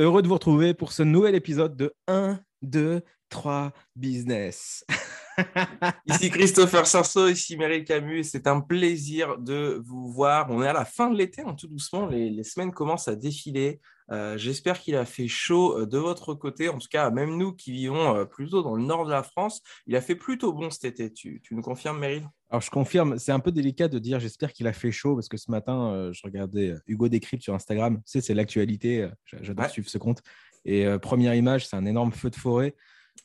Heureux de vous retrouver pour ce nouvel épisode de 1, 2, 3 Business. ici Christopher Sarceau, ici Meryl Camus. C'est un plaisir de vous voir. On est à la fin de l'été, hein, tout doucement. Les, semaines commencent à défiler. Euh, j'espère qu'il a fait chaud euh, de votre côté. En tout cas, même nous qui vivons euh, plutôt dans le nord de la France, il a fait plutôt bon cet été. Tu, nous confirmes, Meryl? Alors, je confirme. C'est un peu délicat de dire j'espère qu'il a fait chaud parce que ce matin, je regardais Hugo Décrypte sur Instagram. Tu sais, c'est l'actualité. J'adore suivre ce compte. Et première image, c'est un énorme feu de forêt.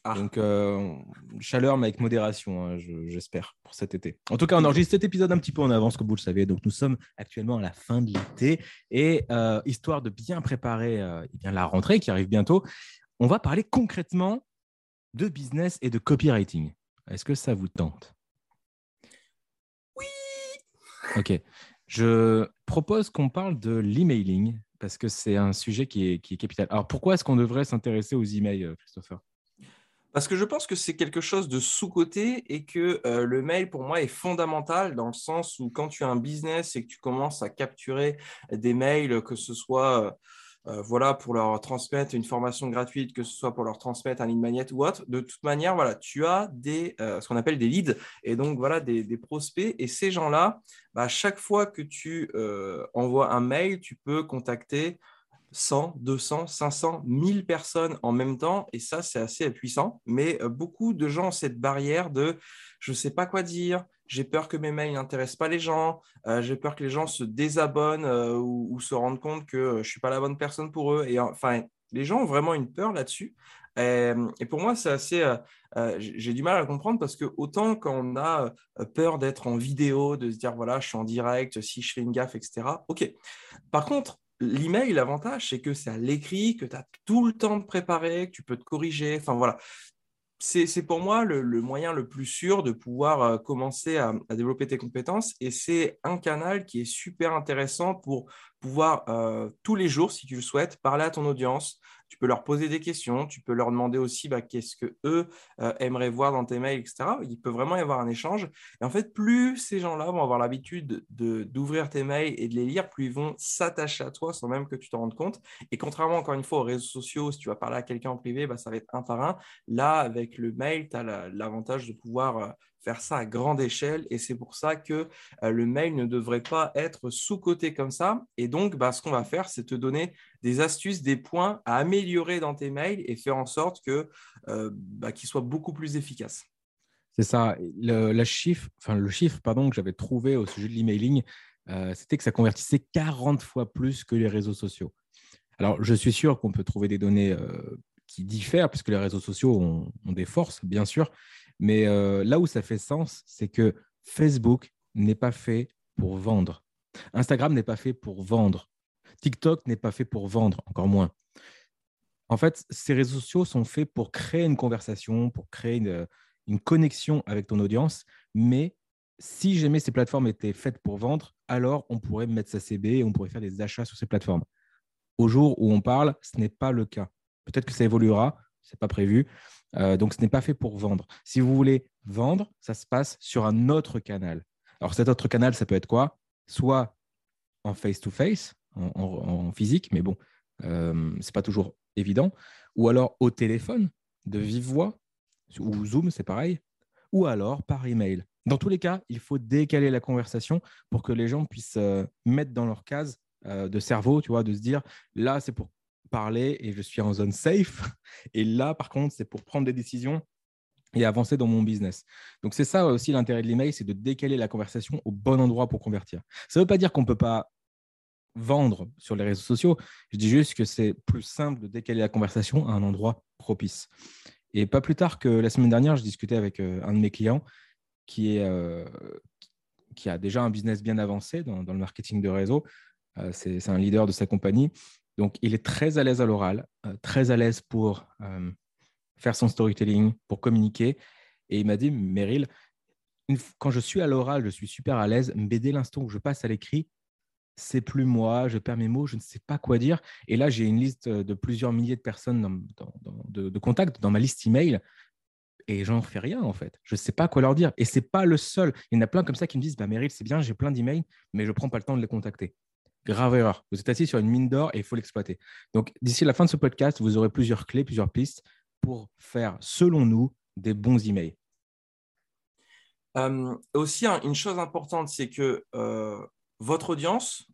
Ah. Donc, euh, chaleur, mais avec modération, hein, j'espère, pour cet été. En tout cas, on enregistre cet épisode un petit peu en avance, comme vous le savez. Donc, nous sommes actuellement à la fin de l'été. Et euh, histoire de bien préparer euh, eh bien, la rentrée qui arrive bientôt, on va parler concrètement de business et de copywriting. Est-ce que ça vous tente? Ok. Je propose qu'on parle de l'emailing parce que c'est un sujet qui est, capital. Alors, pourquoi est-ce qu'on devrait s'intéresser aux emails, Christopher? Parce que je pense que c'est quelque chose de sous-côté et que euh, le mail, pour moi, est fondamental dans le sens où quand tu as un business et que tu commences à capturer des mails, que ce soit euh, euh, voilà, pour leur transmettre une formation gratuite, que ce soit pour leur transmettre un ligne magnète ou autre, de toute manière, voilà, tu as des, ce qu'on appelle des leads et donc voilà, des, prospects. Et ces gens-là, bah, chaque fois que tu envoies un mail, tu peux contacter 100, 200, 500, 1000 personnes en même temps. Et ça, c'est assez puissant. Mais euh, beaucoup de gens ont cette barrière de je ne sais pas quoi dire, j'ai peur que mes mails n'intéressent pas les gens, euh, j'ai peur que les gens se désabonnent euh, ou, se rendent compte que je ne suis pas la bonne personne pour eux. Et enfin, les gens ont vraiment une peur là-dessus. Et, pour moi, c'est assez. j'ai du mal à comprendre parce que autant quand on a peur d'être en vidéo, de se dire voilà, je suis en direct, si je fais une gaffe, etc. Ok. Par contre, L'email, l'avantage, c'est que c'est à l'écrit, que tu as tout le temps de préparer, que tu peux te corriger. Enfin voilà, c'est pour moi le, moyen le plus sûr de pouvoir euh, commencer à, développer tes compétences. Et c'est un canal qui est super intéressant pour pouvoir euh, tous les jours, si tu le souhaites, parler à ton audience, tu peux leur poser des questions, tu peux leur demander aussi bah, qu'est-ce que eux euh, aimeraient voir dans tes mails, etc. Il peut vraiment y avoir un échange. Et en fait, plus ces gens-là vont avoir l'habitude d'ouvrir tes mails et de les lire, plus ils vont s'attacher à toi sans même que tu t'en rendes compte. Et contrairement, encore une fois, aux réseaux sociaux, si tu vas parler à quelqu'un en privé, bah, ça va être un par un. Là, avec le mail, tu as l'avantage de pouvoir euh, faire ça à grande échelle et c'est pour ça que euh, le mail ne devrait pas être sous-coté comme ça. Et donc, bah, ce qu'on va faire, c'est te donner des astuces, des points à améliorer dans tes mails et faire en sorte que euh, bah, qu'ils soient beaucoup plus efficaces. C'est ça. Le, chiffre, enfin, le chiffre pardon, que j'avais trouvé au sujet de l'emailing, euh, c'était que ça convertissait 40 fois plus que les réseaux sociaux. Alors, je suis sûr qu'on peut trouver des données qui diffèrent, puisque les réseaux sociaux ont, ont, des forces, bien sûr, mais euh, là où ça fait sens, c'est que Facebook n'est pas fait pour vendre. Instagram n'est pas fait pour vendre. TikTok n'est pas fait pour vendre, encore moins. En fait, ces réseaux sociaux sont faits pour créer une conversation, pour créer une, connexion avec ton audience. Mais si jamais ces plateformes étaient faites pour vendre, alors on pourrait mettre sa CB et on pourrait faire des achats sur ces plateformes. Au jour où on parle, ce n'est pas le cas. Peut-être que ça évoluera, ce n'est pas prévu. Euh, donc, ce n'est pas fait pour vendre. Si vous voulez vendre, ça se passe sur un autre canal. Alors, cet autre canal, ça peut être quoi? Soit en face-to-face, en, physique, mais bon, euh, ce n'est pas toujours évident. Ou alors au téléphone, de vive voix, ou Zoom, c'est pareil. Ou alors par email. Dans tous les cas, il faut décaler la conversation pour que les gens puissent euh, mettre dans leur case de cerveau, tu vois, de se dire là, c'est pour parler et je suis en zone safe. Et là, par contre, c'est pour prendre des décisions et avancer dans mon business. Donc, c'est ça aussi l'intérêt de l'email, c'est de décaler la conversation au bon endroit pour convertir. Ça ne veut pas dire qu'on ne peut pas vendre sur les réseaux sociaux. Je dis juste que c'est plus simple de décaler la conversation à un endroit propice. Et pas plus tard que la semaine dernière, je discutais avec euh, un de mes clients euh, qui a déjà un business bien avancé dans, dans le marketing de réseau. Euh, c'est un leader de sa compagnie Donc, il est très à l'aise à l'oral, très à l'aise pour faire son storytelling, pour communiquer. Et il m'a dit, Meryl, quand je suis à l'oral, je suis super à l'aise, mais dès l'instant où je passe à l'écrit, c'est plus moi, je perds mes mots, je ne sais pas quoi dire. Et là, j'ai une liste de plusieurs milliers de personnes de, contacts dans ma liste email et j'en fais rien en fait. Je ne sais pas quoi leur dire. Et c'est pas le seul. Il y en a plein comme ça qui me disent bah, Meryl, c'est bien, j'ai plein d'emails, mais je ne prends pas le temps de les contacter. Grave erreur. Vous êtes assis sur une mine d'or et il faut l'exploiter. Donc, d'ici la fin de ce podcast, vous aurez plusieurs clés, plusieurs pistes pour faire, selon nous, des bons emails. Euh, aussi, une chose importante, c'est que euh, votre audience,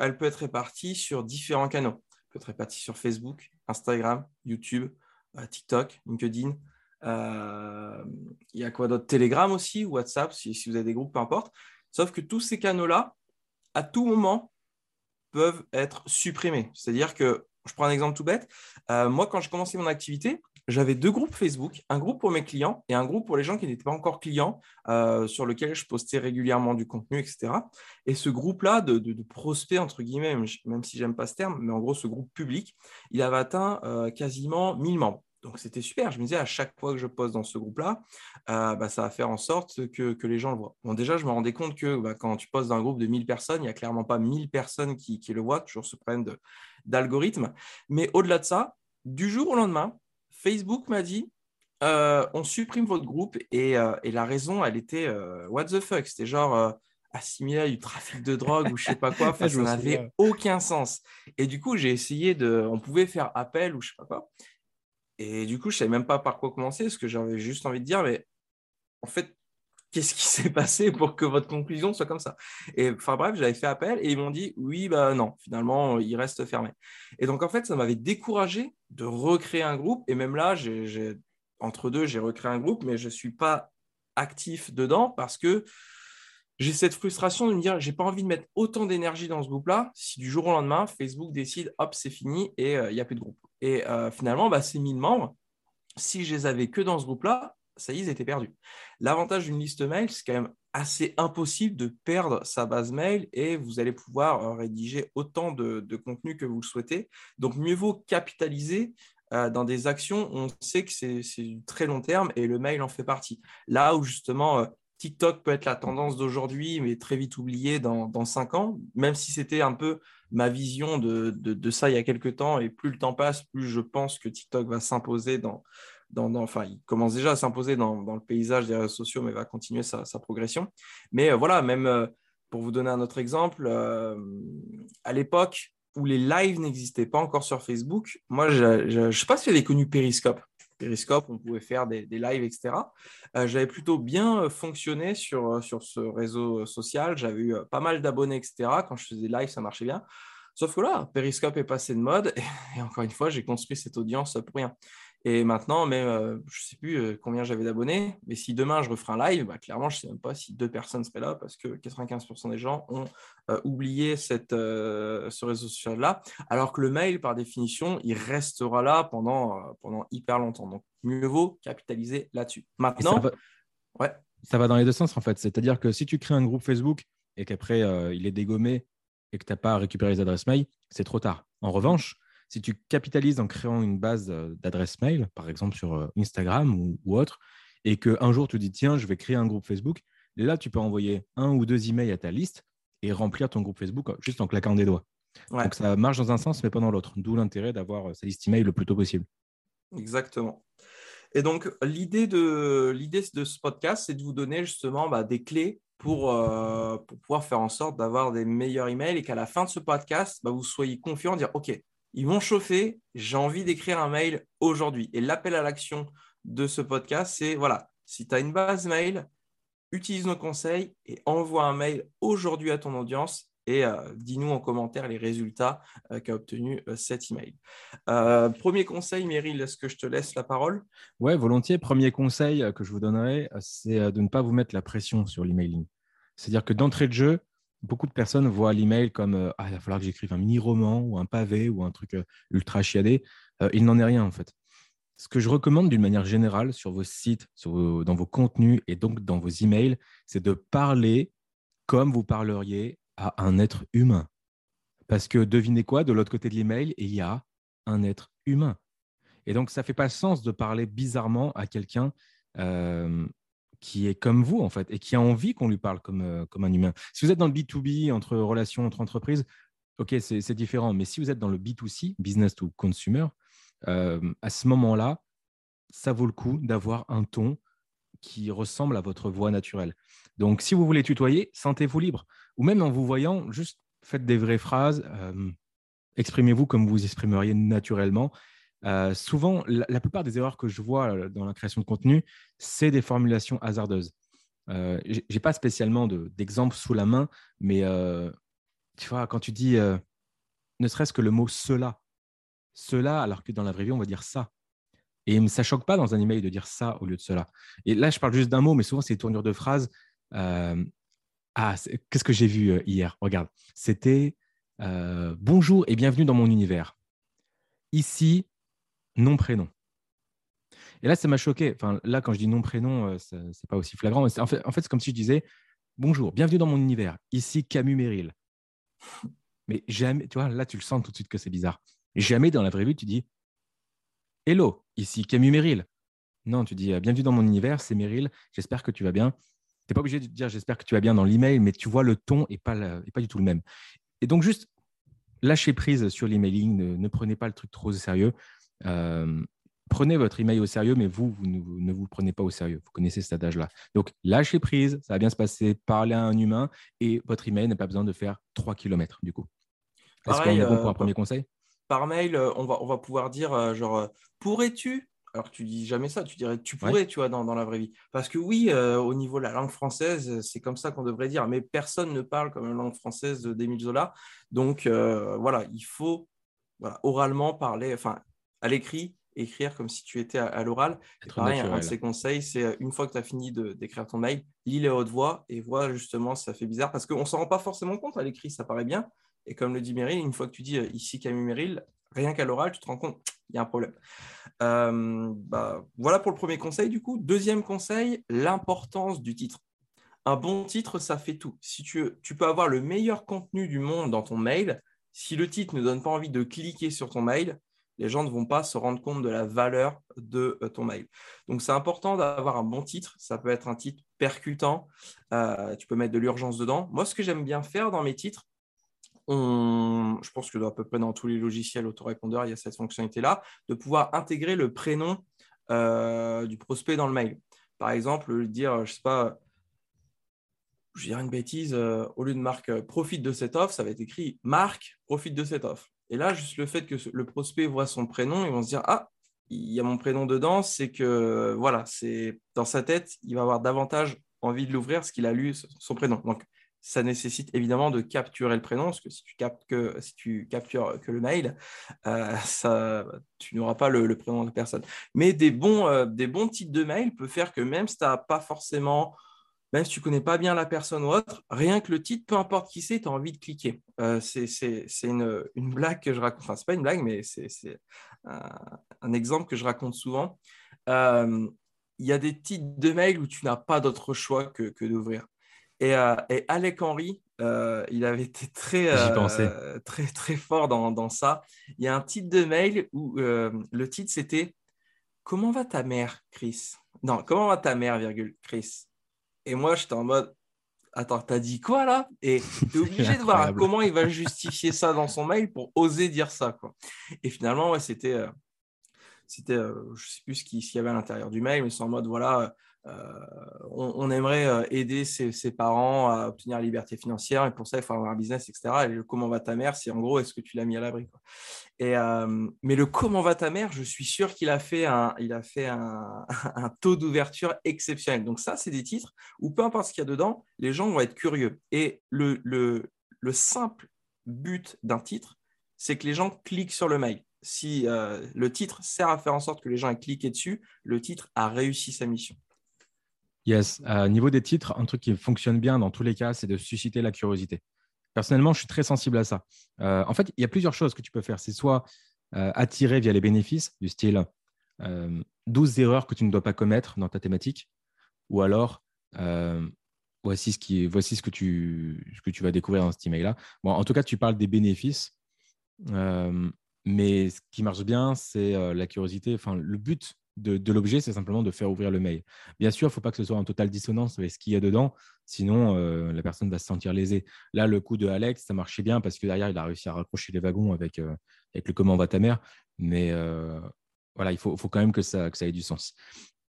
elle peut être répartie sur différents canaux. Elle peut être répartie sur Facebook, Instagram, YouTube, euh, TikTok, LinkedIn. Il y a quoi d'autre? Telegram aussi, WhatsApp, si, si vous avez des groupes, peu importe. Sauf que tous ces canaux-là, à tout moment, peuvent être supprimés. C'est-à-dire que, je prends un exemple tout bête, moi, quand j'ai commencé mon activité, j'avais deux groupes Facebook, un groupe pour mes clients et un groupe pour les gens qui n'étaient pas encore clients, euh, sur lequel je postais régulièrement du contenu, etc. Et ce groupe-là de, de, prospects, entre guillemets, même si j'aime pas ce terme, mais en gros, ce groupe public, il avait atteint euh, quasiment 1000 membres. Donc c'était super. Je me disais, à chaque fois que je poste dans ce groupe-là, euh, bah, ça va faire en sorte que, les gens le voient. Bon, déjà, je me rendais compte que bah, quand tu postes dans un groupe de 1000 personnes, il n'y a clairement pas 1000 personnes qui, le voient, toujours se prennent d'algorithmes. Mais au-delà de ça, du jour au lendemain, Facebook m'a dit euh, on supprime votre groupe euh, et, la raison, elle était euh, what the fuck? C'était genre assimilé à du trafic de drogue ou je sais pas quoi. ça n'avait aucun sens. Et du coup, j'ai essayé de. On pouvait faire appel ou je sais pas quoi. Et du coup, je savais même pas par quoi commencer parce que j'avais juste envie de dire, mais en fait, qu'est-ce qui s'est passé pour que votre conclusion soit comme ça? Et enfin bref, j'avais fait appel et ils m'ont dit oui, bah non, finalement, il reste fermé. Et donc en fait, ça m'avait découragé de recréer un groupe. Et même là, entre deux, j'ai recréé un groupe, mais je ne suis pas actif dedans parce que j'ai cette frustration de me dire, j'ai pas envie de mettre autant d'énergie dans ce groupe-là si du jour au lendemain, Facebook décide, hop, c'est fini et euh, il n'y a plus de groupe. Et euh, finalement, bah, ces 1000 membres, si je les avais que dans ce groupe-là, ça y est, ils étaient perdus. L'avantage d'une liste mail, c'est quand même assez impossible de perdre sa base mail et vous allez pouvoir euh, rédiger autant de, contenu que vous le souhaitez. Donc, mieux vaut capitaliser euh, dans des actions. On sait que c'est du très long terme et le mail en fait partie. Là où justement, TikTok peut être la tendance d'aujourd'hui, mais très vite oublié dans, dans cinq ans, même si c'était un peu ma vision de, ça il y a quelques temps. Et plus le temps passe, plus je pense que TikTok va s'imposer dans, enfin, il commence déjà à s'imposer dans, le paysage des réseaux sociaux, mais va continuer sa, progression. Mais euh, voilà, même euh, pour vous donner un autre exemple, euh, à l'époque où les lives n'existaient pas encore sur Facebook, moi, je ne sais pas si vous avez connu Periscope. Periscope, on pouvait faire des, lives, etc. J'avais plutôt bien fonctionné sur, sur ce réseau social. J'avais eu pas mal d'abonnés, etc. Quand je faisais des lives, ça marchait bien. Sauf que là, Periscope est passé de mode et encore une fois, j'ai construit cette audience pour rien. Et maintenant, mais, euh, je ne sais plus euh, combien j'avais d'abonnés, mais si demain je referai un live, bah, clairement, je ne sais même pas si deux personnes seraient là parce que 95% des gens ont euh, oublié cette, ce réseau social-là, alors que le mail, par définition, il restera là pendant, pendant hyper longtemps. Donc, mieux vaut capitaliser là-dessus. Maintenant, ça va, ouais. ça va dans les deux sens en fait. C'est-à-dire que si tu crées un groupe Facebook et qu'après il est dégommé et que tu n'as pas récupéré les adresses mail, c'est trop tard. En revanche, si tu capitalises en créant une base euh, d'adresses mail, par exemple sur euh, Instagram ou, autre, et qu'un jour tu dis tiens, je vais créer un groupe Facebook, là tu peux envoyer un ou deux emails à ta liste et remplir ton groupe Facebook euh, juste en claquant des doigts. Donc ça marche dans un sens mais pas dans l'autre. D'où l'intérêt d'avoir sa liste email le plus tôt possible. Exactement. Et donc l'idée de, l'idée de ce podcast, c'est de vous donner justement bah, des clés pour, pour pouvoir faire en sorte d'avoir des meilleurs emails et qu'à la fin de ce podcast, bah, vous soyez confiant, dire OK, ils vont chauffer, j'ai envie d'écrire un mail aujourd'hui. Et l'appel à l'action de ce podcast, c'est voilà, si tu as une base mail, utilise nos conseils et envoie un mail aujourd'hui à ton audience et euh, dis-nous en commentaire les résultats euh, qu'a obtenu euh, cet email. premier conseil, Meryl, est-ce que je te laisse la parole? Oui, volontiers. Premier conseil que je vous donnerai, c'est de ne pas vous mettre la pression sur l'emailing. C'est-à-dire que d'entrée de jeu, beaucoup de personnes voient l'email comme euh, ah, il va falloir que j'écrive un mini-roman ou un pavé ou un truc euh, ultra chiadé. Euh, il n'en est rien en fait. Ce que je recommande d'une manière générale sur vos sites, dans vos contenus et donc dans vos emails, c'est de parler comme vous parleriez à un être humain. Parce que devinez quoi, de l'autre côté de l'email, il y a un être humain. Et donc, ça ne fait pas sens de parler bizarrement à quelqu'un qui est comme vous, en fait, et qui a envie qu'on lui parle comme, euh, comme un humain. Si vous êtes dans le B2B, entre relations entre entreprises, OK, c'est différent. Mais si vous êtes dans le B2C, business to consumer, euh, à ce moment-là, ça vaut le coup d'avoir un ton qui ressemble à votre voix naturelle. Donc, si vous voulez tutoyer, sentez-vous libre. Ou même en vous voyant, juste faites des vraies phrases, euh, exprimez-vous comme vous exprimeriez naturellement. Euh, souvent, la, plupart des erreurs que je vois dans la création de contenu, c'est des formulations hasardeuses. Euh, je n'ai pas spécialement d'exemple sous la main, mais tu vois, quand tu dis ne serait-ce que le mot cela, cela, alors que dans la vraie vie, on va dire ça. Et ça choque pas dans un email de dire ça au lieu de cela. Et là, je parle juste d'un mot, mais souvent, c'est des tournures de phrases. Euh, ah, qu'est-ce que j'ai vu euh, hier? Regarde, c'était euh, bonjour et bienvenue dans mon univers. Ici, nom prénom. Et là, ça m'a choqué. Enfin, là, quand je dis nom prénom, ce n'est pas aussi flagrant. En fait, c'est comme si je disais bonjour, bienvenue dans mon univers. Ici, Camus Merrill. Mais jamais, tu vois, là, tu le sens tout de suite que c'est bizarre. Jamais dans la vraie vie, tu dis Hello, ici Camus Merrill. Non, tu dis euh, Bienvenue dans mon univers, c'est Meryl, j'espère que tu vas bien. Tu n'es pas obligé de dire J'espère que tu vas bien dans l'email, mais tu vois le ton et pas, pas du tout le même. Et donc, juste lâchez prise sur l'emailing, ne, ne, prenez pas le truc trop au sérieux. Euh, prenez votre email au sérieux, mais vous, vous ne, vous prenez pas au sérieux. Vous connaissez cet adage-là. Donc, lâchez prise, ça va bien se passer, parlez à un humain et votre email n'a pas besoin de faire 3 km du coup. Est-ce qu'on est bon pour un euh, premier conseil? par mail, euh, on va, on va pouvoir dire euh, genre euh, pourrais-tu? Alors tu dis jamais ça, tu dirais tu pourrais, tu vois, dans, la vraie vie. Parce que oui, au niveau de la langue française, c'est comme ça qu'on devrait dire, mais personne ne parle comme la langue française d'Émile Zola. Donc voilà, il faut oralement parler, enfin à l'écrit, écrire comme si tu étais à, l'oral. Pareil, un de ces conseils, c'est une fois que tu as fini d'écrire ton mail, lis-les à haute voix et vois justement si ça fait bizarre, parce qu'on ne s'en rend pas forcément compte à l'écrit, ça paraît bien, et comme le dit Meryl, une fois que tu dis euh, ici Camille Meryl, rien qu'à l'oral, tu te rends compte, il y a un problème. Euh, bah, voilà pour le premier conseil, du coup. Deuxième conseil, l'importance du titre. Un bon titre, ça fait tout. Si tu, tu peux avoir le meilleur contenu du monde dans ton mail, si le titre ne donne pas envie de cliquer sur ton mail, les gens ne vont pas se rendre compte de la valeur de euh, ton mail. Donc, c'est important d'avoir un bon titre. Ça peut être un titre percutant. tu peux mettre de l'urgence dedans. Moi, ce que j'aime bien faire dans mes titres, je pense que à peu près dans tous les logiciels autorépondeurs, il y a cette fonctionnalité-là, de pouvoir intégrer le prénom euh, du prospect dans le mail. Par exemple, dire, je ne sais pas, je dirais une bêtise, euh, au lieu de marque euh, profite de cette offre, ça va être écrit marque profite de cette offre. Et là, juste le fait que le prospect voit son prénom, ils vont se dire ah, il y a mon prénom dedans, c'est que voilà, c'est dans sa tête, il va avoir davantage envie de l'ouvrir parce qu'il a lu son prénom. Donc, ça nécessite évidemment de capturer le prénom, parce que si tu, captes que, si tu captures que le mail, euh, ça, tu n'auras pas le, prénom de la personne. Mais des bons, euh, des bons titres de mail peuvent faire que même si tu n'as pas forcément, même si tu ne connais pas bien la personne ou autre, rien que le titre, peu importe qui c'est, tu as envie de cliquer. Euh, c'est une, une, blague que je raconte, enfin, ce n'est pas une blague, mais c'est un, un, exemple que je raconte souvent. Il y a des titres de mail où tu n'as pas d'autre choix que, que d'ouvrir. Euh, et, Alec Henry, euh, il avait été très, euh, très, très fort dans, ça. Il y a un titre de mail où le titre c'était Comment va ta mère, Chris? Non, comment va ta mère, virgule, Chris? Et moi, j'étais en mode Attends, t'as dit quoi là? Et tu es obligé de voir comment il va justifier ça dans son mail pour oser dire ça. Quoi. Et finalement, ouais, c'était. c'était, je sais plus ce qu'il y avait à l'intérieur du mail, mais c'est en mode voilà, euh, on, aimerait euh, aider ses, parents à obtenir la liberté financière et pour ça il faut avoir un business etc et le comment va ta mère c'est en gros est-ce que tu l'as mis à l'abri et euh, mais le comment va ta mère je suis sûr qu'il a fait un il a fait un, taux d'ouverture exceptionnel. Donc ça c'est des titres où peu importe ce qu'il y a dedans les gens vont être curieux. Et le, le, le simple but d'un titre c'est que les gens cliquent sur le mail. Si le titre sert à faire en sorte que les gens aient cliqué dessus, le titre a réussi sa mission. Yes. Au niveau des titres, un truc qui fonctionne bien dans tous les cas, c'est de susciter la curiosité. Personnellement, je suis très sensible à ça. Euh, en fait, il y a plusieurs choses que tu peux faire. C'est soit euh, attirer via les bénéfices, du style 12 euh, erreurs que tu ne dois pas commettre dans ta thématique, ou alors voici ce, qui, voici ce, que, tu, ce que tu vas découvrir dans cet email-là. Bon, en tout cas, tu parles des bénéfices. Euh, mais ce qui marche bien, c'est euh, la curiosité. Enfin, le but de, l'objet, c'est simplement de faire ouvrir le mail. Bien sûr, il ne faut pas que ce soit en totale dissonance avec ce qu'il y a dedans, sinon euh, la personne va se sentir lésée. Là, le coup de Alex, ça marchait bien parce que derrière, il a réussi à raccrocher les wagons avec, avec le comment va ta mère. Mais voilà, il faut, faut, quand même que ça, que ça ait du sens.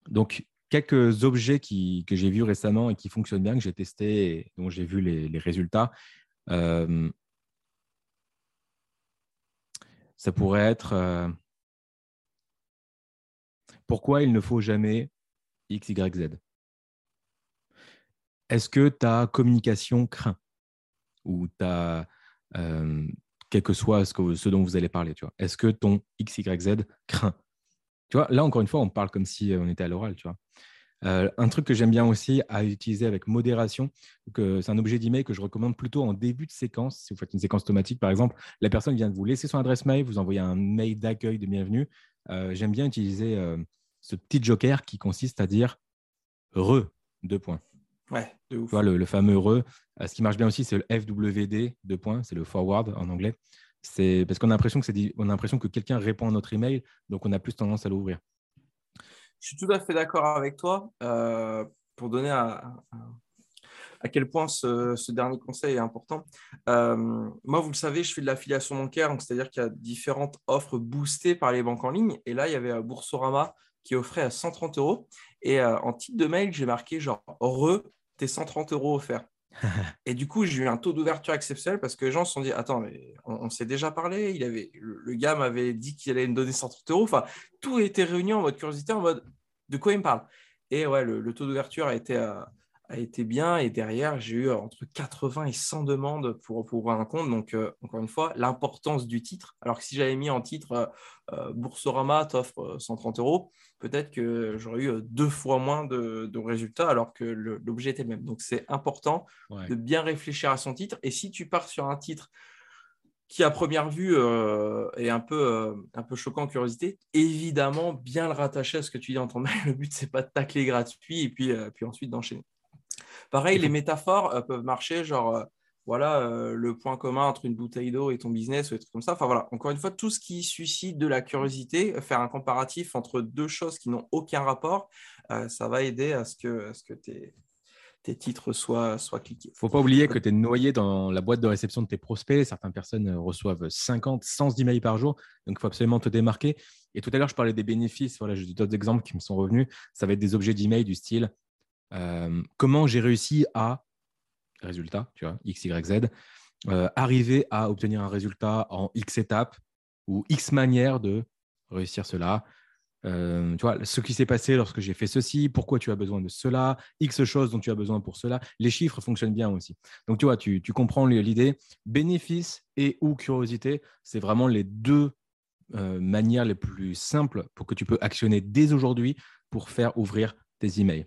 Donc, quelques objets qui, que j'ai vus récemment et qui fonctionnent bien, que j'ai testé et dont j'ai vu les, résultats. Euh, ça pourrait être euh, pourquoi il ne faut jamais X, Y, Z? Est-ce que ta communication craint Ou ta, euh, quel que soit ce, ce dont vous allez parler, tu vois? Est-ce que ton X, Y, Z craint? Tu vois, là, encore une fois, on parle comme si on était à l'oral, tu vois euh, un truc que j'aime bien aussi à utiliser avec modération, c'est un objet d'email que je recommande plutôt en début de séquence. Si vous faites une séquence automatique, par exemple, la personne vient de vous laisser son adresse mail, vous envoyez un mail d'accueil de bienvenue. Euh, j'aime bien utiliser euh, ce petit joker qui consiste à dire re, deux points. Ouais, de ouf. le, fameux re. ce qui marche bien aussi, c'est le FWD, deux points, c'est le forward en anglais. C'est parce qu'on a l'impression que, on a l'impression que quelqu'un répond à notre email, donc on a plus tendance à l'ouvrir. Je suis tout à fait d'accord avec toi. Euh, pour donner à, à, quel point ce, dernier conseil est important. Euh, moi, vous le savez, je fais de l'affiliation bancaire, c'est-à-dire qu'il y a différentes offres boostées par les banques en ligne. Et là, il y avait Boursorama qui offrait à 130 euros. Et euh, en titre de mail, j'ai marqué genre Re, tes 130 euros offerts. Et du coup, j'ai eu un taux d'ouverture exceptionnel parce que les gens se sont dit Attends, mais on, s'est déjà parlé. Il avait, le, gars m'avait dit qu'il allait me donner 130 euros. Enfin, tout était réuni en mode curiosité, en mode De quoi il me parle? Et ouais, le, taux d'ouverture a été, euh, a été bien. Et derrière, j'ai eu entre 80 et 100 demandes pour, pour ouvrir un compte. Donc, euh, encore une fois, l'importance du titre. Alors que si j'avais mis en titre euh, Boursorama t'offre 130 euros, peut-être que j'aurais eu deux fois moins de, résultats alors que l'objet était le même. Donc, c'est important de bien réfléchir à son titre. Et si tu pars sur un titre qui à première vue euh, est un peu, euh, un peu choquant curiosité, évidemment bien le rattacher à ce que tu dis en ton mail. Le but, c'est pas de tacler gratuit et puis, puis ensuite d'enchaîner. Pareil, les métaphores euh, peuvent marcher, genre, euh, voilà, euh, le point commun entre une bouteille d'eau et ton business ou des trucs comme ça. Enfin voilà, encore une fois, tout ce qui suscite de la curiosité, faire un comparatif entre deux choses qui n'ont aucun rapport, ça va aider à ce que, ce que tes, tes titres soient, soient cliqués. Il ne faut pas oublier que tu es noyé dans la boîte de réception de tes prospects. Certaines personnes reçoivent 50, 100 emails par jour. Donc, il faut absolument te démarquer. Et tout à l'heure, je parlais des bénéfices. Voilà, j'ai d'autres exemples qui me sont revenus. Ça va être des objets d'email du style euh, comment j'ai réussi à, résultat, tu vois, X, Y, Z, euh, arriver à obtenir un résultat en X étapes ou X manières de réussir cela. Euh, tu vois, ce qui s'est passé lorsque j'ai fait ceci, pourquoi tu as besoin de cela, X choses dont tu as besoin pour cela. Les chiffres fonctionnent bien aussi. Donc, tu vois, tu, tu comprends l'idée. Bénéfice et ou curiosité, c'est vraiment les deux manières les plus simples pour que tu peux actionner dès aujourd'hui pour faire ouvrir tes emails.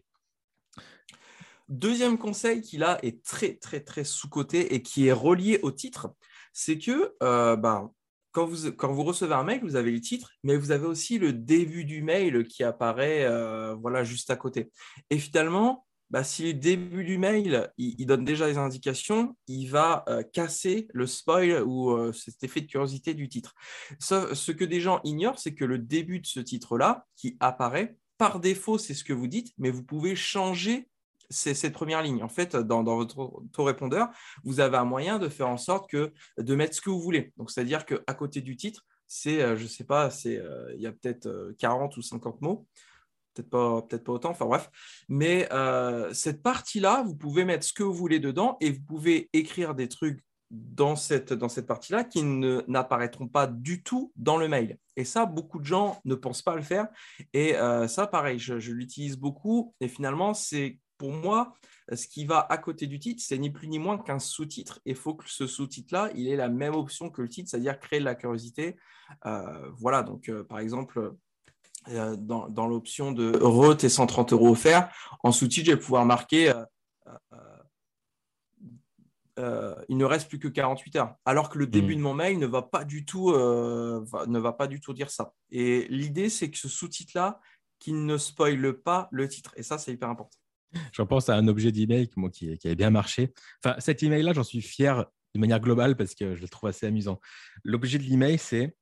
Deuxième conseil qui là est très très très sous-coté et qui est relié au titre, c'est que euh, ben, quand, vous, recevez un mail, vous avez le titre, mais vous avez aussi le début du mail qui apparaît euh, voilà, juste à côté. Et finalement, bah, si le début du mail, il, donne déjà des indications, il va euh, casser le spoil ou cet effet de curiosité du titre. ce que des gens ignorent, c'est que le début de ce titre-là, qui apparaît, par défaut, c'est ce que vous dites, mais vous pouvez changer c'est cette première ligne. En fait, dans, votre autorépondeur, vous avez un moyen de faire en sorte que de mettre ce que vous voulez. Donc, c'est-à-dire qu'à côté du titre, c'est, euh, je ne sais pas, c'est, euh, il y a peut-être 40 euh, ou 50 mots. Peut-être pas, peut-être pas autant, enfin bref. Mais cette partie-là, vous pouvez mettre ce que vous voulez dedans et vous pouvez écrire des trucs dans cette, dans cette partie-là qui n'apparaîtront pas du tout dans le mail. Et ça, beaucoup de gens ne pensent pas le faire. Et ça, pareil, je, je l'utilise beaucoup. Et finalement, c'est pour moi, ce qui va à côté du titre, c'est ni plus ni moins qu'un sous-titre. Et il faut que ce sous-titre-là, il ait la même option que le titre, c'est-à-dire créer de la curiosité. Euh, voilà, donc euh, par exemple, euh, dans, l'option de re tes 130 euros offerts, en sous-titre, je vais pouvoir marquer il ne reste plus que 48 heures. Alors que le début mmh. de mon mail ne va pas du tout, ne va pas du tout dire ça. Et l'idée, c'est que ce sous-titre-là, qu'il ne spoile pas le titre. Et ça, c'est hyper important. Je pense à un objet d'email qui, qui avait bien marché. Enfin, cet email-là, j'en suis fier de manière globale parce que je le trouve assez amusant. L'objet de l'email, c'est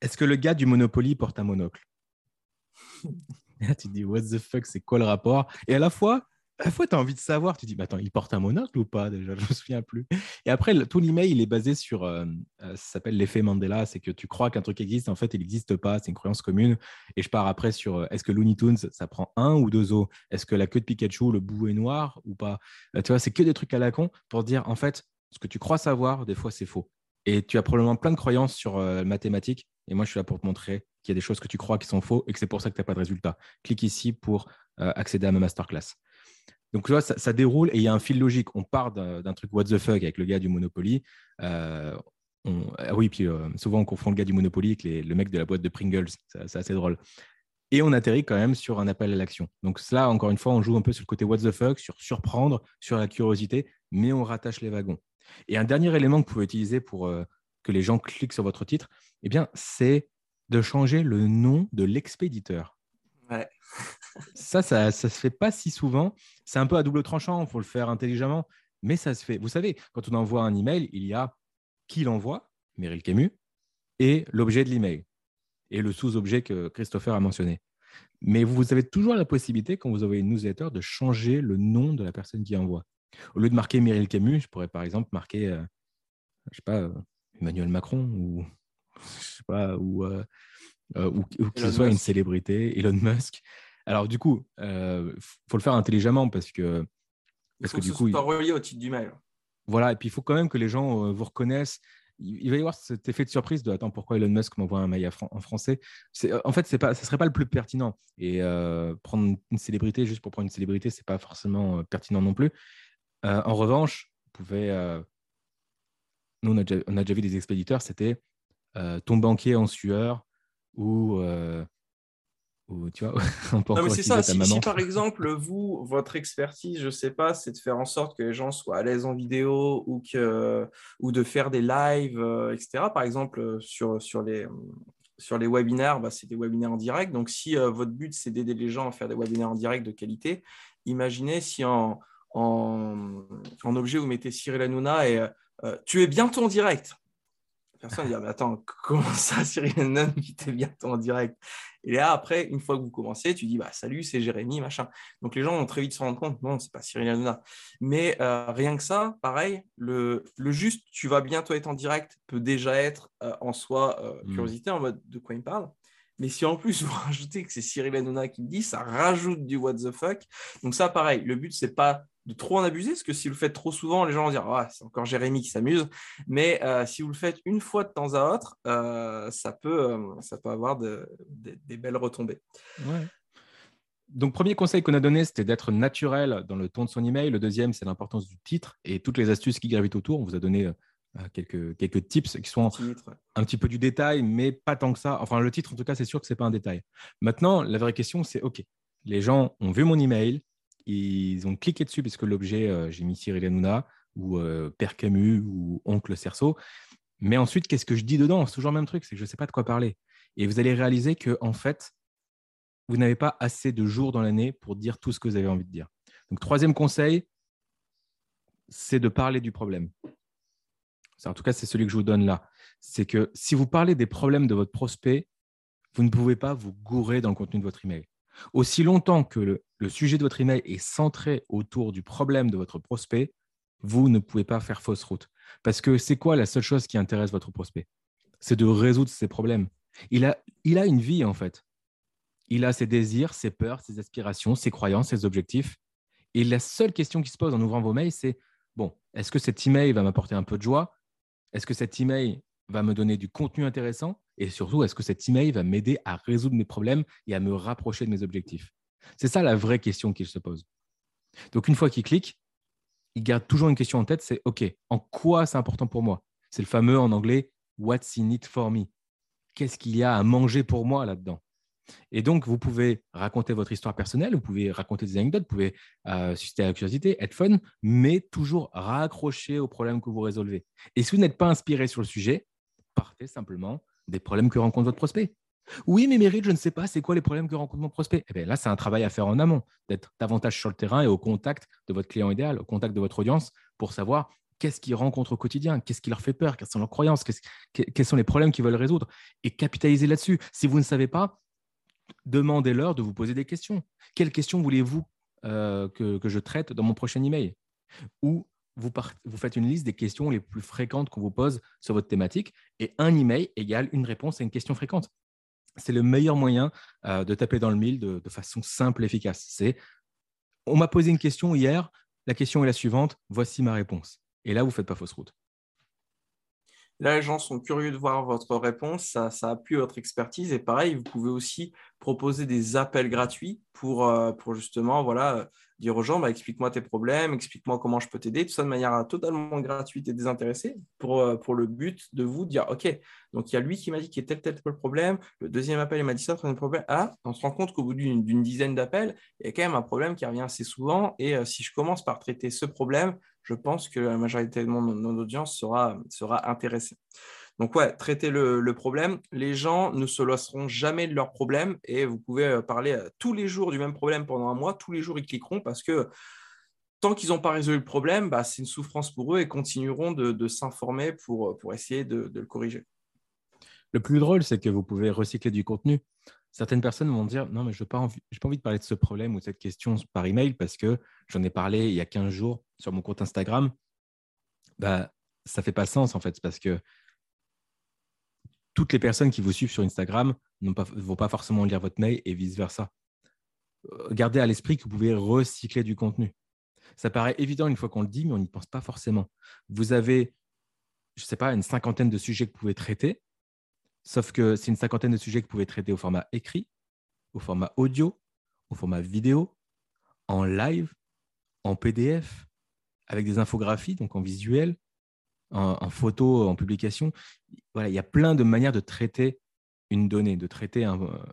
est-ce que le gars du Monopoly porte un monocle? Tu te dis, what the fuck, c'est quoi le rapport? Et à la fois, à la fois, tu as envie de savoir. Tu te dis, bah, attends, il porte un monocle ou pas déjà Je ne me souviens plus. Et après, tout l'email, il est basé sur, euh, euh, ça s'appelle l'effet Mandela. C'est que tu crois qu'un truc existe, en fait, il n'existe pas. C'est une croyance commune. Et je pars après sur, euh, est-ce que Looney Tunes, ça prend un ou deux os? Est-ce que la queue de Pikachu, le bout est noir ou pas? Tu vois, c'est que des trucs à la con pour dire, en fait, ce que tu crois savoir, des fois, c'est faux. Et tu as probablement plein de croyances sur mathématiques. Et moi, je suis là pour te montrer qu'il y a des choses que tu crois qui sont faux et que c'est pour ça que tu n'as pas de résultat. Clique ici pour accéder à ma masterclass. Donc, tu vois, ça, déroule et il y a un fil logique. On part d'un truc what the fuck avec le gars du Monopoly. Euh, ah oui, puis euh, souvent on confond le gars du Monopoly avec le mec de la boîte de Pringles. C'est assez drôle. Et on atterrit quand même sur un appel à l'action. Donc, là, encore une fois, on joue un peu sur le côté what the fuck, sur surprendre, sur la curiosité, mais on rattache les wagons. Et un dernier élément que vous pouvez utiliser pour euh, que les gens cliquent sur votre titre, eh bien, c'est de changer le nom de l'expéditeur. Ça, ça ne se fait pas si souvent. C'est un peu à double tranchant, il faut le faire intelligemment, mais ça se fait. Vous savez, quand on envoie un email, il y a qui l'envoie, Meryl Camus, et l'objet de l'email, et le sous-objet que Christopher a mentionné. Mais vous avez toujours la possibilité, quand vous envoyez une newsletter, de changer le nom de la personne qui envoie. Au lieu de marquer Meryl Camus, je pourrais par exemple marquer, euh, je sais pas, euh, Emmanuel Macron ou je euh, ou, que ce soit une célébrité, Elon Musk. Alors, du coup, il euh, faut le faire intelligemment parce que. Parce que, du coup. soit relié au titre du mail. Voilà, et puis il faut quand même que les gens euh, vous reconnaissent. Il va y avoir cet effet de surprise de attends pourquoi Elon Musk m'envoie un mail en français? Euh, en fait, c'est pas, ce serait pas le plus pertinent. Et prendre une célébrité juste pour prendre une célébrité, c'est pas forcément pertinent non plus. en revanche, vous pouvez. nous, on a, déjà, on a, déjà, vu des expéditeurs, c'était ton banquier en sueur ou tu vois, non, mais c'est ça. Si, par exemple, vous, votre expertise, je sais pas, c'est de faire en sorte que les gens soient à l'aise en vidéo ou, que, ou de faire des lives, euh, etc. Par exemple, euh, sur, sur, les, sur les webinaires, bah, c'est des webinaires en direct. Donc, si euh, votre but, c'est d'aider les gens à faire des webinaires en direct de qualité, imaginez si en, en, en objet, vous mettez Cyril Hanouna et tu es bientôt en direct. Personne ne dit, ah, mais attends, comment ça, Cyril Hanouna, tu es bientôt en direct? Et là, après, une fois que vous commencez, tu dis bah, salut, c'est Jérémy, machin. Donc les gens vont très vite se rendre compte, non, c'est pas Cyril Hanouna. Mais euh, rien que ça, pareil, le, le, juste, tu vas bientôt être en direct, peut déjà être euh, en soi euh, hmm. curiosité, en mode de quoi il me parle. Mais si en plus vous rajoutez que c'est Cyril Hanouna qui me dit, ça rajoute du what the fuck. Donc ça, pareil, le but, c'est pas de trop en abuser, parce que si vous le faites trop souvent, les gens vont dire ah, c'est encore Jérémy qui s'amuse. Mais euh, si vous le faites une fois de temps à autre, euh, ça, peut, euh, ça peut avoir des belles retombées. Donc, premier conseil qu'on a donné, c'était d'être naturel dans le ton de son email. Le deuxième, c'est l'importance du titre et toutes les astuces qui gravitent autour. On vous a donné quelques, quelques tips qui sont un petit peu du détail, mais pas tant que ça. Enfin, le titre, en tout cas, c'est sûr que ce n'est pas un détail. Maintenant, la vraie question, c'est OK, les gens ont vu mon email, ils ont cliqué dessus parce que l'objet, euh, j'ai mis Cyril Hanouna ou euh, Père Camus ou Oncle Cerceau. Mais ensuite, qu'est-ce que je dis dedans? C'est toujours le même truc, c'est que je ne sais pas de quoi parler. Et vous allez réaliser que, en fait, vous n'avez pas assez de jours dans l'année pour dire tout ce que vous avez envie de dire. Donc, troisième conseil, c'est de parler du problème. En tout cas, c'est celui que je vous donne là. C'est que si vous parlez des problèmes de votre prospect, vous ne pouvez pas vous gourer dans le contenu de votre email. Aussi longtemps que le, sujet de votre email est centré autour du problème de votre prospect, vous ne pouvez pas faire fausse route. Parce que c'est quoi la seule chose qui intéresse votre prospect? C'est de résoudre ses problèmes. Il a, il a une vie, en fait. Il a ses désirs, ses peurs, ses aspirations, ses croyances, ses objectifs. Et la seule question qui se pose en ouvrant vos mails, c'est bon, est-ce que cet email va m'apporter un peu de joie? Est-ce que cet email va me donner du contenu intéressant? Et surtout, est-ce que cet email va m'aider à résoudre mes problèmes et à me rapprocher de mes objectifs? C'est ça la vraie question qu'il se pose. Donc, une fois qu'il clique, il garde toujours une question en tête, c'est OK, en quoi c'est important pour moi? C'est le fameux en anglais What's in it for me? Qu'est-ce qu'il y a à manger pour moi là-dedans? Et donc, vous pouvez raconter votre histoire personnelle, vous pouvez raconter des anecdotes, vous pouvez euh, susciter la curiosité, être fun, mais toujours raccrocher au problème que vous résolvez. Et si vous n'êtes pas inspiré sur le sujet, partez simplement des problèmes que rencontre votre prospect. Oui, mais mérite, je ne sais pas, c'est quoi les problèmes que rencontre mon prospect? Eh bien, Là, c'est un travail à faire en amont, d'être davantage sur le terrain et au contact de votre client idéal, au contact de votre audience pour savoir qu'est-ce qu'ils rencontrent au quotidien, qu'est-ce qui leur fait peur, quelles sont leurs croyances, quels sont les problèmes qu'ils veulent résoudre et capitaliser là-dessus. Si vous ne savez pas, demandez-leur de vous poser des questions. Quelles questions voulez-vous euh, que, je traite dans mon prochain email? Ou vous, faites une liste des questions les plus fréquentes qu'on vous pose sur votre thématique et un email égale une réponse à une question fréquente c'est le meilleur moyen euh, de taper dans le mille de, façon simple et efficace. C'est on m'a posé une question hier, la question est la suivante, voici ma réponse. Et là, vous ne faites pas fausse route. Là, les gens sont curieux de voir votre réponse, ça, ça appuie votre expertise. Et pareil, vous pouvez aussi proposer des appels gratuits pour, euh, justement voilà, dire aux gens, bah, explique-moi tes problèmes, explique-moi comment je peux t'aider, tout ça de manière totalement gratuite et désintéressée, pour, euh, pour le but de vous dire, OK, donc il y a lui qui m'a dit qu'il y a tel, tel, tel problème, le deuxième appel, il m'a dit ça, problème. Ah, on se rend compte qu'au bout d'une dizaine d'appels, il y a quand même un problème qui revient assez souvent. Et euh, si je commence par traiter ce problème, je pense que la majorité de mon, audience sera, sera intéressée. Donc, ouais, traiter le, problème. Les gens ne se lasseront jamais de leur problème et vous pouvez euh, parler euh, tous les jours du même problème pendant un mois. Tous les jours, ils cliqueront parce que tant qu'ils n'ont pas résolu le problème, bah, c'est une souffrance pour eux et continueront de, s'informer pour, pour essayer de, le corriger. Le plus drôle, c'est que vous pouvez recycler du contenu. Certaines personnes vont dire Non, mais je n'ai pas, envie, de parler de ce problème ou de cette question par email parce que j'en ai parlé il y a 15 jours sur mon compte Instagram. Bah, ça ne fait pas sens en fait parce que toutes les personnes qui vous suivent sur Instagram ne vont pas forcément lire votre mail et vice-versa. Euh, gardez à l'esprit que vous pouvez recycler du contenu. Ça paraît évident une fois qu'on le dit, mais on n'y pense pas forcément. Vous avez, je ne sais pas, une cinquantaine de sujets que vous pouvez traiter, sauf que c'est une cinquantaine de sujets que vous pouvez traiter au format écrit, au format audio, au format vidéo, en live, en PDF, avec des infographies, donc en visuel, en, photo, en publication. Voilà, il y a plein de manières de traiter une donnée, de traiter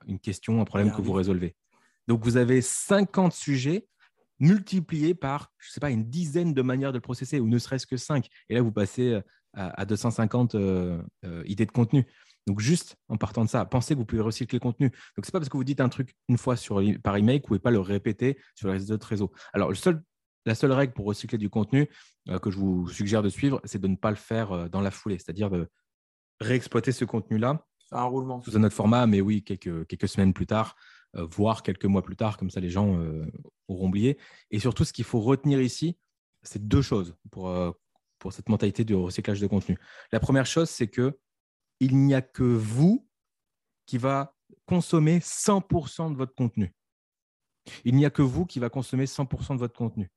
une question, un problème que vous résolvez. Donc, vous avez 50 sujets multipliés par, je ne sais pas, une dizaine de manières de le processer, ou ne serait-ce que 5. Et là, vous passez euh, à, 250 euh, euh, idées de contenu. Donc, juste en partant de ça, pensez que vous pouvez recycler le contenu. Donc, ce n'est pas parce que vous dites un truc une fois sur, par email que vous ne pouvez pas le répéter sur les autres réseaux. Alors, le seul la seule règle pour recycler du contenu euh, que je vous suggère de suivre, c'est de ne pas le faire euh, dans la foulée, c'est-à-dire de réexploiter ce contenu-là un roulement. sous un autre format, mais oui, quelques, quelques semaines plus tard, euh, voire quelques mois plus tard, comme ça les gens auront oublié. Et surtout, ce qu'il faut retenir ici, c'est deux choses pour, pour cette mentalité de recyclage de contenu. La première chose, c'est que il n'y a que vous qui va consommer 100% de votre contenu. Il n'y a que vous qui va consommer 100% de votre contenu.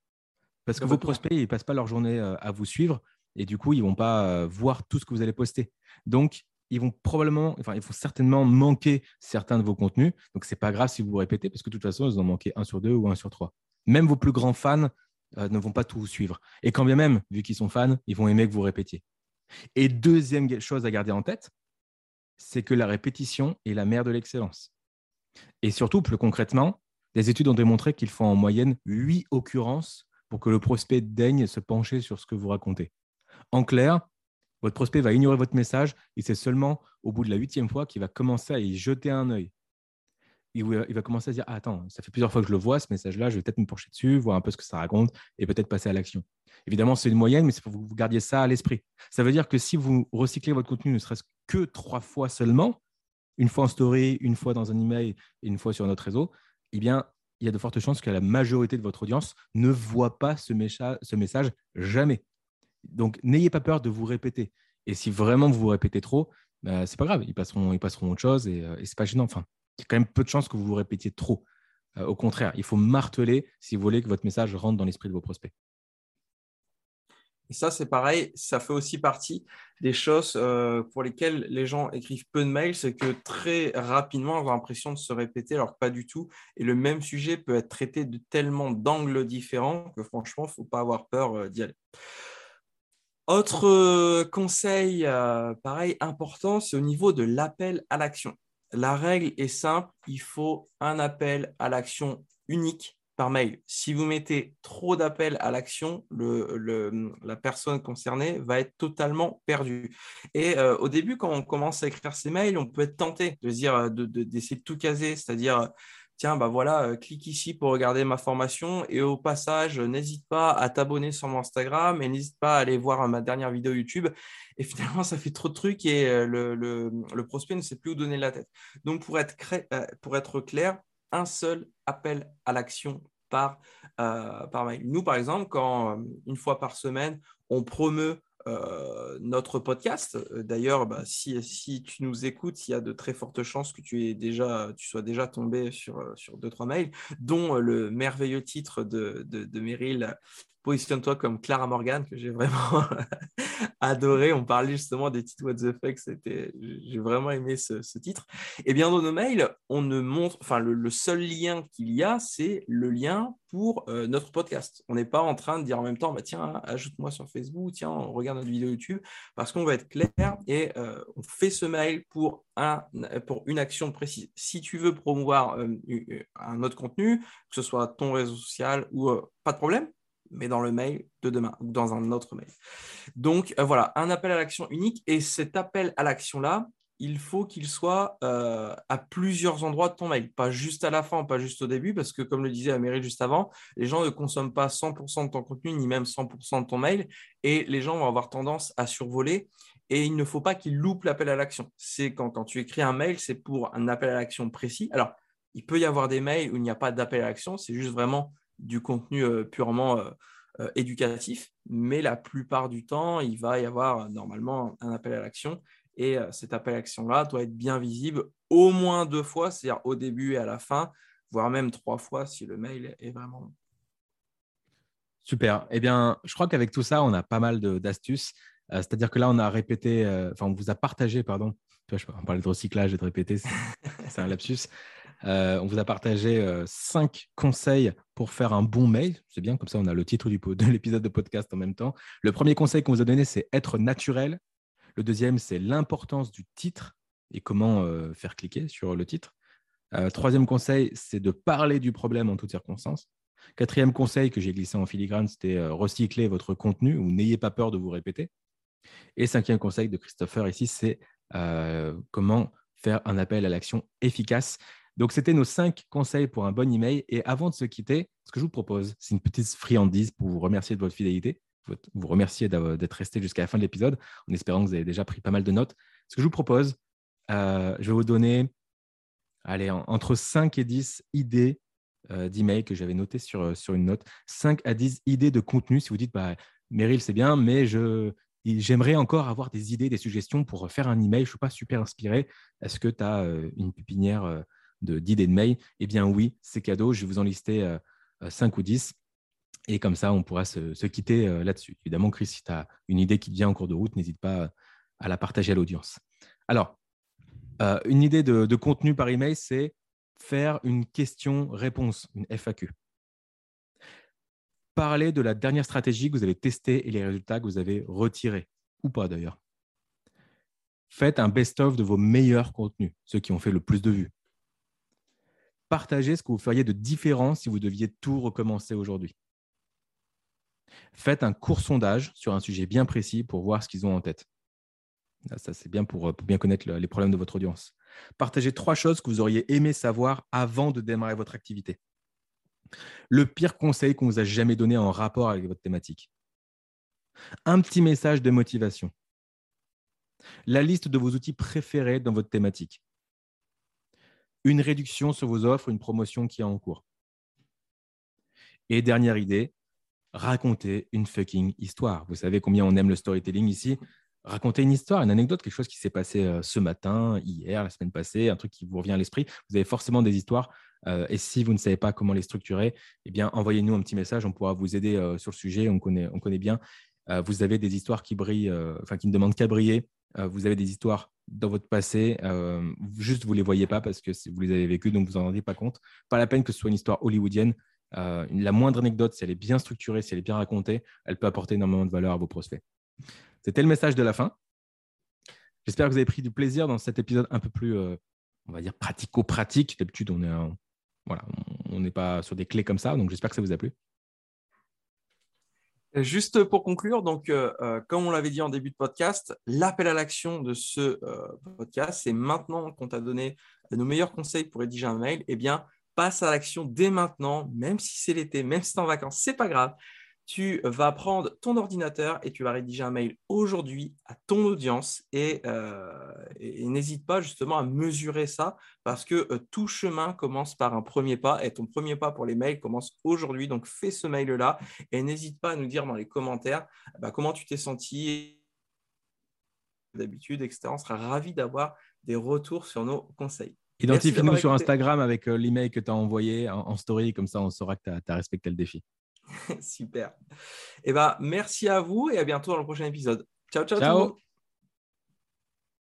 Parce que vos prospects, ils ne passent pas leur journée euh, à vous suivre et du coup, ils ne vont pas euh, voir tout ce que vous allez poster. Donc, ils vont probablement, enfin, ils vont certainement manquer certains de vos contenus. Donc, ce n'est pas grave si vous vous répétez parce que de toute façon, ils en manquer un sur deux ou un sur trois. Même vos plus grands fans euh, ne vont pas tout vous suivre. Et quand bien même, vu qu'ils sont fans, ils vont aimer que vous répétiez. Et deuxième chose à garder en tête, c'est que la répétition est la mère de l'excellence. Et surtout, plus concrètement, des études ont démontré qu'il faut en moyenne huit occurrences pour que le prospect daigne se pencher sur ce que vous racontez. En clair, votre prospect va ignorer votre message et c'est seulement au bout de la huitième fois qu'il va commencer à y jeter un œil. Il va commencer à dire ah, Attends, ça fait plusieurs fois que je le vois, ce message-là, je vais peut-être me pencher dessus, voir un peu ce que ça raconte et peut-être passer à l'action. Évidemment, c'est une moyenne, mais c'est pour que vous gardiez ça à l'esprit. Ça veut dire que si vous recyclez votre contenu ne serait-ce que trois fois seulement, une fois en story, une fois dans un email et une fois sur notre réseau, eh bien, il y a de fortes chances que la majorité de votre audience ne voit pas ce, message jamais. Donc, n'ayez pas peur de vous répéter. Et si vraiment vous vous répétez trop, bah, c'est pas grave, ils passeront, ils passeront autre chose et, euh, et c'est pas gênant. Enfin, il y a quand même peu de chances que vous vous répétiez trop. Euh, au contraire, il faut marteler si vous voulez que votre message rentre dans l'esprit de vos prospects. Et ça, c'est pareil, ça fait aussi partie des choses euh, pour lesquelles les gens écrivent peu de mails, c'est que très rapidement, on a l'impression de se répéter, alors pas du tout. Et le même sujet peut être traité de tellement d'angles différents que franchement, il ne faut pas avoir peur euh, d'y aller. Autre conseil, pareil, important, c'est au niveau de l'appel à l'action. La règle est simple, il faut un appel à l'action unique par mail. Si vous mettez trop d'appels à l'action, la personne concernée va être totalement perdue. Et euh, au début, quand on commence à écrire ces mails, on peut être tenté de dire d'essayer de, tout caser, c'est-à-dire tiens, bah voilà, euh, clique ici pour regarder ma formation. Et au passage, n'hésite pas à t'abonner sur mon Instagram et n'hésite pas à aller voir ma dernière vidéo YouTube. Et finalement, ça fait trop de trucs et euh, le, prospect ne sait plus où donner la tête. Donc, pour être, euh, pour être clair, un seul appel à l'action par, par mail. Nous, par exemple, quand une fois par semaine, on promeut euh, notre podcast. Euh, d'ailleurs, bah, si, si, tu nous écoutes, il y a de très fortes chances que tu, déjà, tu sois déjà tombé sur, euh, sur deux, trois mails, dont le merveilleux titre de, de, de Meryl Positionne-toi comme Clara Morgan, que j'ai vraiment adoré. On parlait justement des titres What the fuck, j'ai vraiment aimé ce, titre. Et bien dans nos mails, on ne montre, enfin le, seul lien qu'il y a, c'est le lien pour euh, notre podcast. On n'est pas en train de dire en même temps, bah, tiens, ajoute-moi sur Facebook, tiens, on regarde notre vidéo YouTube, parce qu'on va être clair et euh, on fait ce mail pour, un, pour une action précise. Si tu veux promouvoir euh, un autre contenu, que ce soit ton réseau social ou pas de problème, mais dans le mail de demain ou dans un autre mail. Donc euh, voilà, un appel à l'action unique et cet appel à l'action-là, il faut qu'il soit euh, à plusieurs endroits de ton mail, pas juste à la fin, pas juste au début, parce que comme le disait Améry juste avant, les gens ne consomment pas 100% de ton contenu, ni même 100% de ton mail, et les gens vont avoir tendance à survoler, et il ne faut pas qu'ils loupent l'appel à l'action. C'est quand, quand tu écris un mail, c'est pour un appel à l'action précis. Alors, il peut y avoir des mails où il n'y a pas d'appel à l'action, c'est juste vraiment du contenu euh, purement euh, euh, éducatif, mais la plupart du temps, il va y avoir normalement un appel à l'action. Et cet appel à l'action-là doit être bien visible au moins deux fois, c'est-à-dire au début et à la fin, voire même trois fois si le mail est vraiment Super. Eh bien, je crois qu'avec tout ça, on a pas mal d'astuces. C'est-à-dire que là, on a répété, enfin, on vous a partagé, pardon. On parlait de recyclage et de répéter, c'est un lapsus. Euh, on vous a partagé euh, cinq conseils pour faire un bon mail. C'est bien, comme ça, on a le titre de l'épisode de podcast en même temps. Le premier conseil qu'on vous a donné, c'est être naturel. Le deuxième, c'est l'importance du titre et comment euh, faire cliquer sur le titre. troisième conseil, c'est de parler du problème en toutes circonstances. Quatrième conseil que j'ai glissé en filigrane, c'était recycler votre contenu ou n'ayez pas peur de vous répéter. Et cinquième conseil de Christopher ici, c'est comment faire un appel à l'action efficace. Donc, c'était nos cinq conseils pour un bon email. Et avant de se quitter, ce que je vous propose, c'est une petite friandise pour vous remercier de votre fidélité, vous remercier d'être resté jusqu'à la fin de l'épisode, en espérant que vous avez déjà pris pas mal de notes. Ce que je vous propose, euh, je vais vous donner allez, entre 5 et 10 idées euh, d'email que j'avais notées sur, euh, sur une note. 5 à 10 idées de contenu. Si vous dites, bah, Meryl, c'est bien, mais je, j'aimerais encore avoir des idées, des suggestions pour faire un email. Je ne suis pas super inspiré. Est-ce que tu as une pépinière d'idées de, mail, eh bien oui, c'est cadeau. Je vais vous en lister 5 ou 10. Et comme ça, on pourra se, quitter là-dessus. Évidemment, Chris, si tu as une idée qui vient en cours de route, n'hésite pas à la partager à l'audience. Alors, une idée de, de, contenu par email, c'est faire une question-réponse, une FAQ. Parler de la dernière stratégie que vous avez testée et les résultats que vous avez retirés, ou pas d'ailleurs. Faites un best-of de vos meilleurs contenus, ceux qui ont fait le plus de vues partagez ce que vous feriez de différent si vous deviez tout recommencer aujourd'hui. Faites un court sondage sur un sujet bien précis pour voir ce qu'ils ont en tête. Ça, c'est bien pour, bien connaître les problèmes de votre audience. Partagez trois choses que vous auriez aimé savoir avant de démarrer votre activité. Le pire conseil qu'on vous a jamais donné en rapport avec votre thématique. Un petit message de motivation. La liste de vos outils préférés dans votre thématique une réduction sur vos offres, une promotion qui est en cours. Et dernière idée, raconter une fucking histoire. Vous savez combien on aime le storytelling ici. Raconter une histoire, une anecdote, quelque chose qui s'est passé euh, ce matin, hier, la semaine passée, un truc qui vous revient à l'esprit. Vous avez forcément des histoires. Euh, et si vous ne savez pas comment les structurer, eh bien, envoyez-nous un petit message. On pourra vous aider euh, sur le sujet. On connaît, on connaît bien. Vous avez des histoires qui brillent, enfin, qui ne demandent qu'à briller. vous avez des histoires dans votre passé, euh, juste vous ne les voyez pas parce que vous les avez vécues, donc vous n'en rendez pas compte. Pas la peine que ce soit une histoire hollywoodienne. Euh, la moindre anecdote, si elle est bien structurée, si elle est bien racontée, elle peut apporter énormément de valeur à vos prospects. C'était le message de la fin. J'espère que vous avez pris du plaisir dans cet épisode un peu plus, euh, on va dire, pratico-pratique. D'habitude, on est voilà, on n'est pas sur des clés comme ça. Donc, j'espère que ça vous a plu. Juste pour conclure, donc, euh, euh, comme on l'avait dit en début de podcast, l'appel à l'action de ce euh, podcast, c'est maintenant qu'on t'a donné nos meilleurs conseils pour rédiger un mail, eh bien, passe à l'action dès maintenant, même si c'est l'été, même si es en vacances, c'est pas grave tu vas prendre ton ordinateur et tu vas rédiger un mail aujourd'hui à ton audience et, euh, n'hésite pas justement à mesurer ça parce que euh, tout chemin commence par un premier pas et ton premier pas pour les mails commence aujourd'hui. Donc fais ce mail-là et n'hésite pas à nous dire dans les commentaires bah, comment tu t'es senti d'habitude, etc. On sera ravis d'avoir des retours sur nos conseils. Identifie-nous sur Instagram avec euh, l'email que tu as envoyé en, story, comme ça on saura que tu as respecté le défi. Super. Eh ben, merci à vous et à bientôt dans le prochain épisode. Ciao, ciao, ciao.